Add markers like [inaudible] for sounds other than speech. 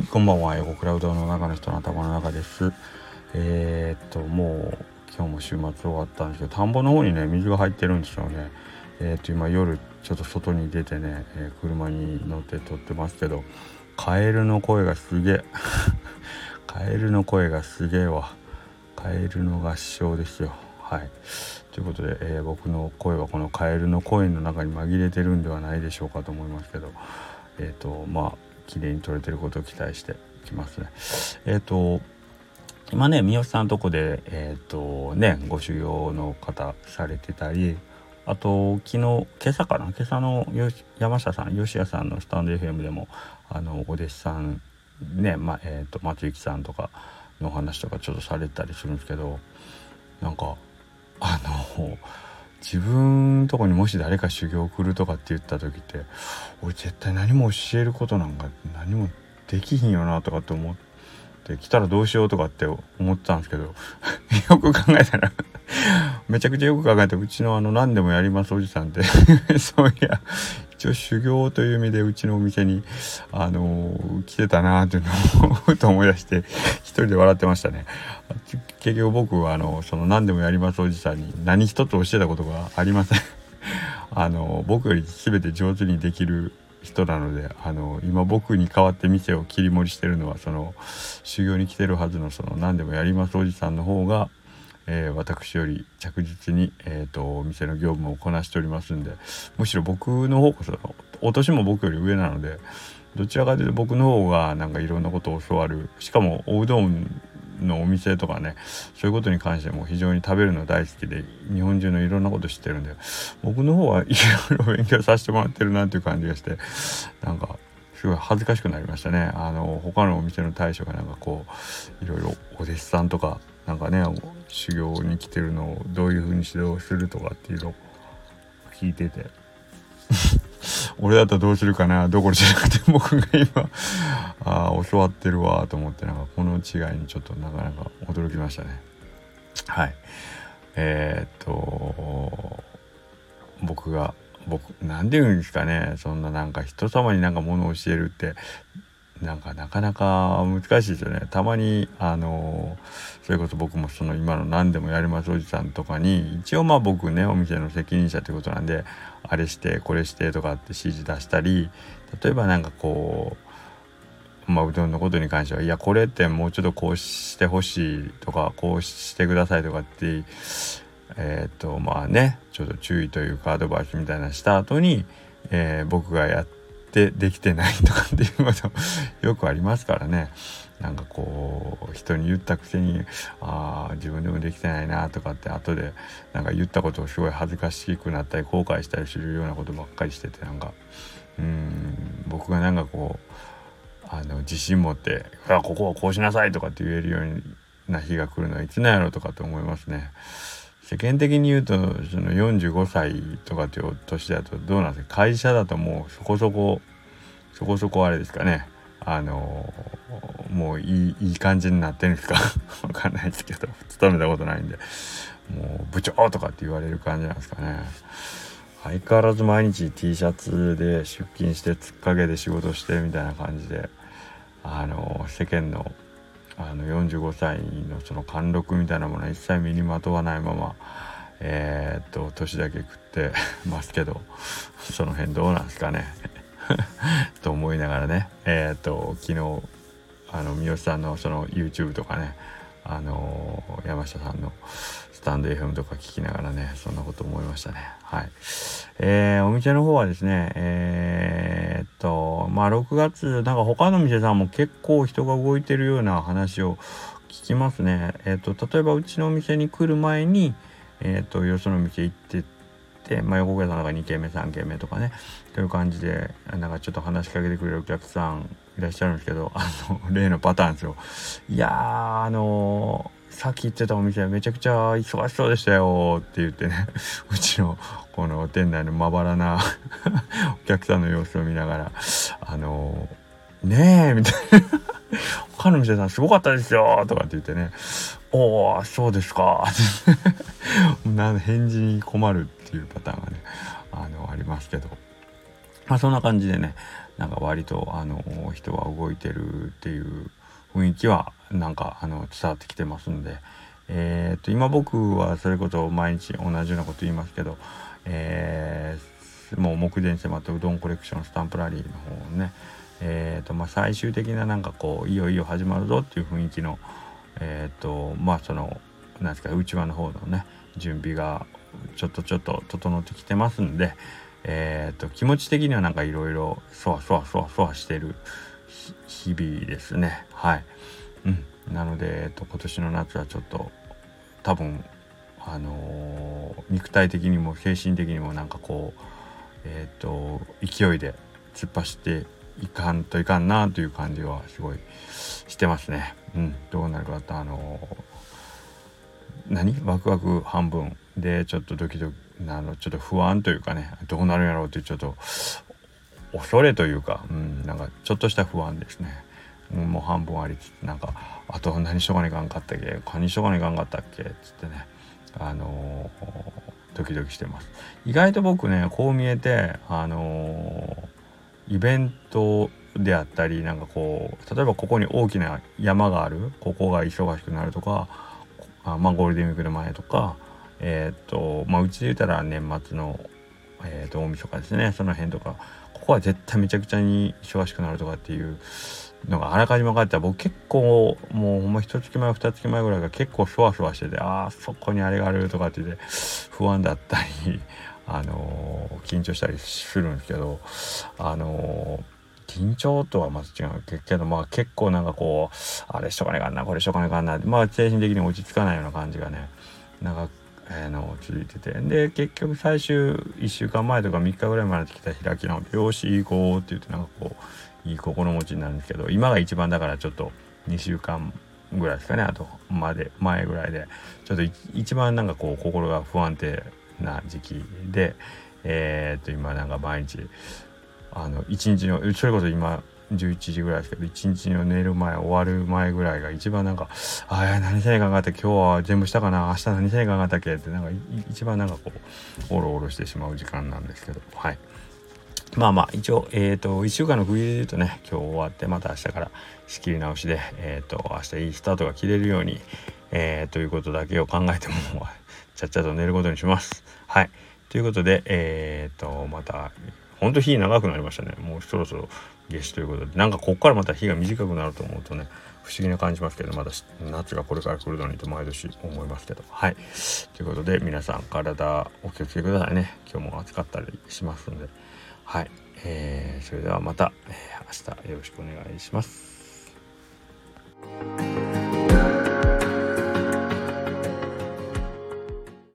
いこんばんは。英語クラウドの中の人の頭の中です。えー、っともう今日も週末終わったんですけど田んぼの方にね水が入ってるんですよね。えー、っと今夜ちょっと外に出てね、えー、車に乗って撮ってますけどカエルの声がすげえ。[laughs] カエルの声がすげえわ。カエルの合唱ですよ。はい。ということで、えー、僕の声はこのカエルの声の中に紛れてるんではないでしょうかと思いますけどえっ、とまあ綺麗に撮れてることを期待してきますね。えっ、ー、と今ね三好さんのとこでえっ、とねご修行の方されてたりあと昨日今朝かな？今朝の山下さん吉谷さんのスタンド FM でもあのお弟子さんね、まえーと、松幸さんとかの話とかちょっとされたりするんですけどなんかあの自分とこにもし誰か修行送るとかって言った時って俺絶対何も教えることなんか何もできひんよなとかって思って来たらどうしようとかって思ってたんですけど [laughs] よく考えたらめちゃくちゃよく考えてうちのあの何でもやりますおじさんって。[laughs] そういや一応修行という意味でうちのお店にあの、来てたなっていうのをと思い出して一人で笑ってましたね。結局僕はあのその何でもやりますおじさんに何一つ教えたことがありません [laughs] あの僕より全て上手にできる人なのであの今僕に代わって店を切り盛りしてるのはその修行に来てるはずのその何でもやりますおじさんの方が、えー、私より着実に、えーと、お店の業務をこなしておりますんでむしろ僕の方こそお年も僕より上なのでどちらかというと僕の方がなんかいろんなことを教わるしかもおうどんのお店とかねそういうことに関しても非常に食べるの大好きで日本中のいろんなこと知ってるんで僕の方はいろいろ勉強させてもらってるなっていう感じがしてなんかすごい恥ずかしくなりましたね。あの他のお店の大将がなんかこういろいろお弟子さんとかなんかね修行に来てるのをどういうふうに指導するとかっていうのを聞いてて。[laughs] 俺だったらどうするかな？どころじゃなくて僕が今 [laughs] あ教わってるわと思ってなんかこの違いにちょっとなかなか驚きましたね。はい。えー、っと僕が僕何て言うんですかね。そんななんか人様になんかものを教えるってなんかなかなか難しいですよね。たまにあのそれこそ僕もその今の何でもやりますおじさんとかに一応まあ僕ねお店の責任者ということなんであれしてこれしてとかって指示出したり例えばなんかこうまあうどんのことに関してはいやこれってもうちょっとこうしてほしいとかこうしてくださいとかってえっ、とまあねちょっと注意というかアドバイスみたいなした後に、えー、僕がやっててできてないとかっていうことよくありますからねなんかこう人に言ったくせにああ自分でもできてないなとかって後でなんか言ったことをすごい恥ずかしくなったり後悔したりするようなことばっかりしててなんかうん僕がなんかこうあの自信持って「ここはこうしなさい」とかって言えるような日が来るのはいつなんやろとかって思いますね。世間的に言うとその45歳とかっていう年だとどうなんですか？会社だともうそこそこそこそこあれですかね？あのもういいいい感じになってるんですか？[laughs] わかんないですけど勤めたことないんでもう部長とかって言われる感じなんですかね？相変わらず毎日 T シャツで出勤して突っかけで仕事してみたいな感じであの世間のあの45歳のその貫禄みたいなものは一切身にまとわないままえー、っと年だけ食って [laughs] ますけどその辺どうなんですかね。[laughs] と思いながらねえー、っと昨日あの三好さんのその YouTube とかねあの山下さんのスタンド FM とか聞きながらねそんなこと思いましたね。はい。えー、お店の方はですねえー、っとまあ6月なんか他の店さんも結構人が動いてるような話を聞きますね。えー、っと例えばうちのお店に来る前にえっとよその店行ってって、まあ、横倉さんが2軒目3軒目とかねという感じでなんかちょっと話しかけてくれるお客さんいらっしゃるんですけど [laughs] あの例のパターンですよ。いやーあのー、さっき言ってたお店めちゃくちゃ忙しそうでしたよって言ってね [laughs] うちのこの店内のまばらな [laughs] お客さんの様子を見ながらあのー、ねえみたいな。他の店さんすごかったですよとかって言ってね。おおそうですか返事に困るっていうパターンがねあのありますけど。まあそんな感じでねなんか割とあの人は動いてるっていう雰囲気はなんかあの伝わってきてますんで、えー、と今僕はそれこそ毎日同じようなこと言いますけど、えー、もう目前に迫ったうどんコレクションスタンプラリーの方をね、えーとまあ、最終的ななんかこういよいよ始まるぞっていう雰囲気のえっ、ー、とまあそのなんですか内輪の方のね準備がちょっとちょっと整ってきてますんで、えーと、気持ち的にはなんかいろいろそわそわそわそわしてる日々ですね。はい、うん、なので、えーと、今年の夏はちょっと多分あのー、肉体的にも精神的にもなんかこうえっ、ー、と勢いで突っ走っていかんといかんなという感じはすごいしてますね。うん、どうなるかとあの、何？ワクワク半分でちょっとドキドキあのちょっと不安というかねどうなるんやろうというちょっと恐れというか、うん、なんかちょっとした不安ですね。もう半分ありつつなんかあと何しとかにかんかったっけ何しとかにかんかったっけっつってねあのー、ドキドキしてます意外と僕ねこう見えてあのー、イベントであったりなんかこう例えばここに大きな山があるここが忙しくなるとかあまあゴールデンウィークの前とかえっ、とまあうちで言ったら年末の、えー、と大晦日ですね。その辺とか。ここは絶対めちゃくちゃに忙しくなるとかっていうのがあらかじめ分かってた僕結構もうほんま一月前二月前ぐらいが結構そわそわしててああそこにあれがあるとかって言って不安だったり [laughs] あのー、緊張したりするんですけどあのー、緊張とはまず違うけどまあ結構なんかこうあれしとかねかんなこれしとかねかんなまあ精神的に落ち着かないような感じがねなんかえー、の続いてて。で結局最終1週間前とか3日ぐらいまで来た開き直って「よし行こう」って言ってなんかこういい心持ちになるんですけど今が一番だからちょっと2週間ぐらいですかね。あとまで前ぐらいで。ちょっと一番なんかこう心が不安定な時期でえー、っと今なんか毎日あの一日のそれこそ今11時ぐらいですけど一日の寝る前終わる前ぐらいが一番なんか「ああ何せねえかんかった今日は全部したかな明日何せねえかんかったっけ?」ってなんか一番なんかこうおろおろしてしまう時間なんですけどはい。まあまあ一応えっ、ー、と1週間の区切りで言うとね今日終わってまた明日から仕切り直しでえっ、ー、と明日いいスタートが切れるようにえー、ということだけを考えてもちゃっちゃと寝ることにします。はい。ということでえっ、とまたほんと日長くなりましたね。もうそろそろ夏至ということで。なんかこっからまた日が短くなると思うとね不思議な感じしますけどまだ夏がこれから来るのにと毎年思いますけど。はい。ということで皆さん体お気をつけくださいね。今日も暑かったりしますので。はい、えー、それではまた、えー、明日よろしくお願いします。